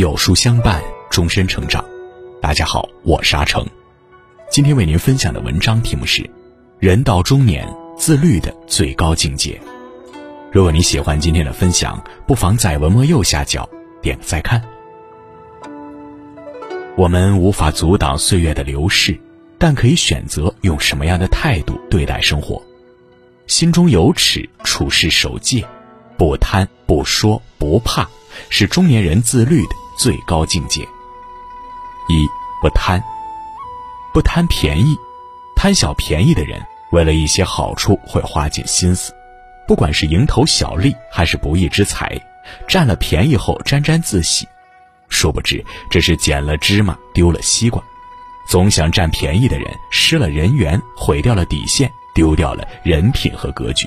有书相伴，终身成长。大家好，我是阿成。今天为您分享的文章题目是《人到中年，自律的最高境界》。如果你喜欢今天的分享，不妨在文末右下角点个再看。我们无法阻挡岁月的流逝，但可以选择用什么样的态度对待生活。心中有尺，处事守戒，不贪不说不怕，是中年人自律的最高境界。一不贪，不贪便宜，贪小便宜的人，为了一些好处会花尽心思。不管是蝇头小利还是不义之财，占了便宜后沾沾自喜，殊不知这是捡了芝麻丢了西瓜。总想占便宜的人，失了人缘，毁掉了底线，丢掉了人品和格局。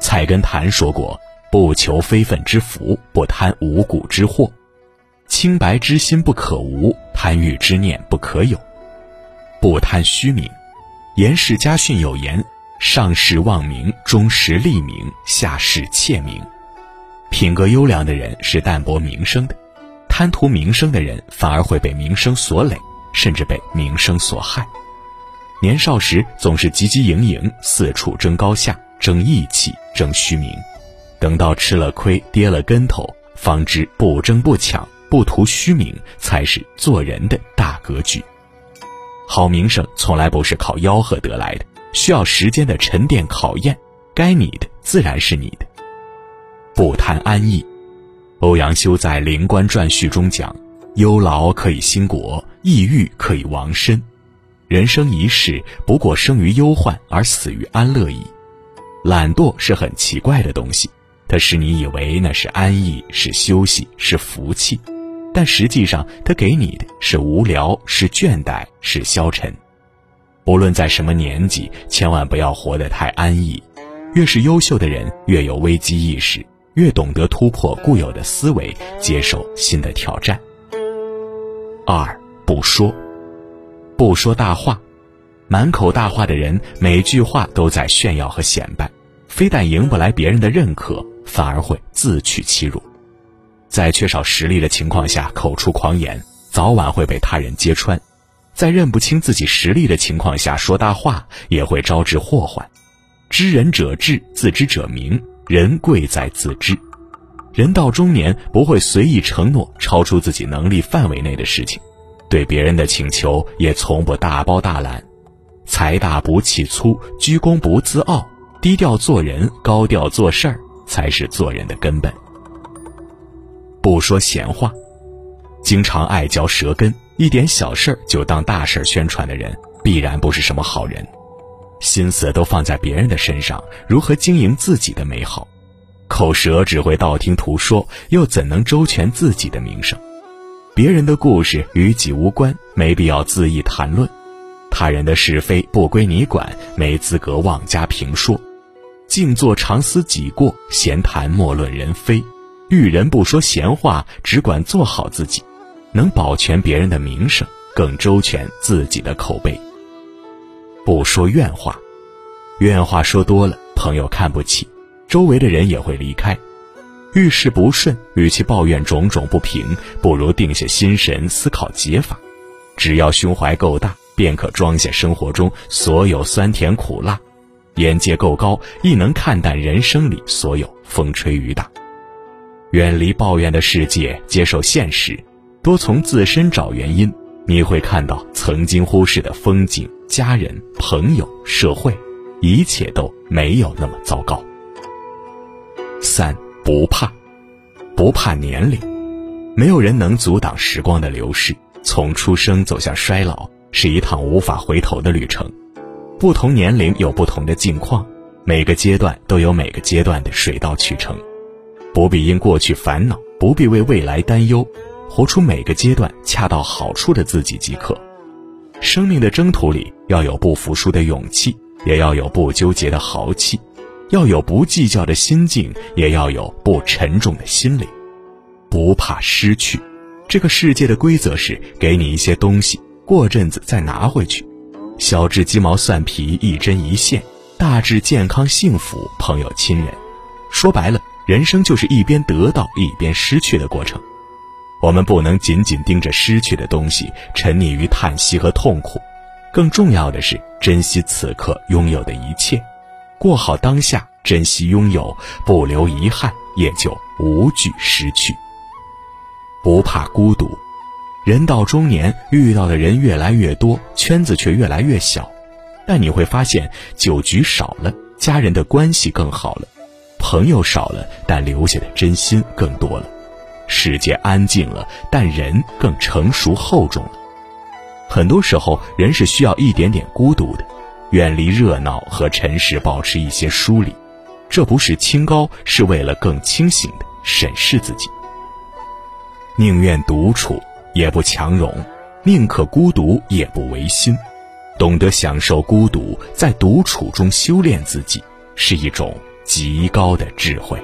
菜根谭说过：“不求非分之福，不贪无故之祸。清白之心不可无，贪欲之念不可有。不贪虚名。严氏家训有言。”上士望名，中时利名，下士窃名。品格优良的人是淡泊名声的，贪图名声的人反而会被名声所累，甚至被名声所害。年少时总是汲汲营营，四处争高下、争义气、争虚名，等到吃了亏、跌了跟头，方知不争不抢、不图虚名才是做人的大格局。好名声从来不是靠吆喝得来的。需要时间的沉淀考验，该你的自然是你的。不贪安逸，欧阳修在《灵官传序》中讲：“忧劳可以兴国，抑郁可以亡身。人生一世，不过生于忧患而死于安乐矣。”懒惰是很奇怪的东西，它使你以为那是安逸，是休息，是福气，但实际上它给你的是无聊，是倦怠，是消沉。不论在什么年纪，千万不要活得太安逸。越是优秀的人，越有危机意识，越懂得突破固有的思维，接受新的挑战。二不说，不说大话，满口大话的人，每句话都在炫耀和显摆，非但赢不来别人的认可，反而会自取其辱。在缺少实力的情况下口出狂言，早晚会被他人揭穿。在认不清自己实力的情况下说大话，也会招致祸患。知人者智，自知者明。人贵在自知。人到中年，不会随意承诺超出自己能力范围内的事情，对别人的请求也从不大包大揽。财大不气粗，居功不自傲，低调做人，高调做事儿，才是做人的根本。不说闲话，经常爱嚼舌根。一点小事儿就当大事儿宣传的人，必然不是什么好人。心思都放在别人的身上，如何经营自己的美好？口舌只会道听途说，又怎能周全自己的名声？别人的故事与己无关，没必要恣意谈论；他人的是非不归你管，没资格妄加评说。静坐常思己过，闲谈莫论人非。遇人不说闲话，只管做好自己。能保全别人的名声，更周全自己的口碑。不说怨话，怨话说多了，朋友看不起，周围的人也会离开。遇事不顺，与其抱怨种种不平，不如定下心神思考解法。只要胸怀够大，便可装下生活中所有酸甜苦辣；眼界够高，亦能看淡人生里所有风吹雨打。远离抱怨的世界，接受现实。多从自身找原因，你会看到曾经忽视的风景、家人、朋友、社会，一切都没有那么糟糕。三不怕，不怕年龄，没有人能阻挡时光的流逝。从出生走向衰老，是一趟无法回头的旅程。不同年龄有不同的境况，每个阶段都有每个阶段的水到渠成。不必因过去烦恼，不必为未来担忧。活出每个阶段恰到好处的自己即可。生命的征途里，要有不服输的勇气，也要有不纠结的豪气；要有不计较的心境，也要有不沉重的心灵。不怕失去，这个世界的规则是：给你一些东西，过阵子再拿回去。小至鸡毛蒜皮，一针一线；大至健康幸福，朋友亲人。说白了，人生就是一边得到一边失去的过程。我们不能仅仅盯着失去的东西，沉溺于叹息和痛苦。更重要的是，珍惜此刻拥有的一切，过好当下，珍惜拥有，不留遗憾，也就无惧失去。不怕孤独，人到中年，遇到的人越来越多，圈子却越来越小。但你会发现，酒局少了，家人的关系更好了；朋友少了，但留下的真心更多了。世界安静了，但人更成熟厚重了。很多时候，人是需要一点点孤独的，远离热闹和尘世，保持一些疏离。这不是清高，是为了更清醒的审视自己。宁愿独处，也不强融；宁可孤独，也不违心。懂得享受孤独，在独处中修炼自己，是一种极高的智慧。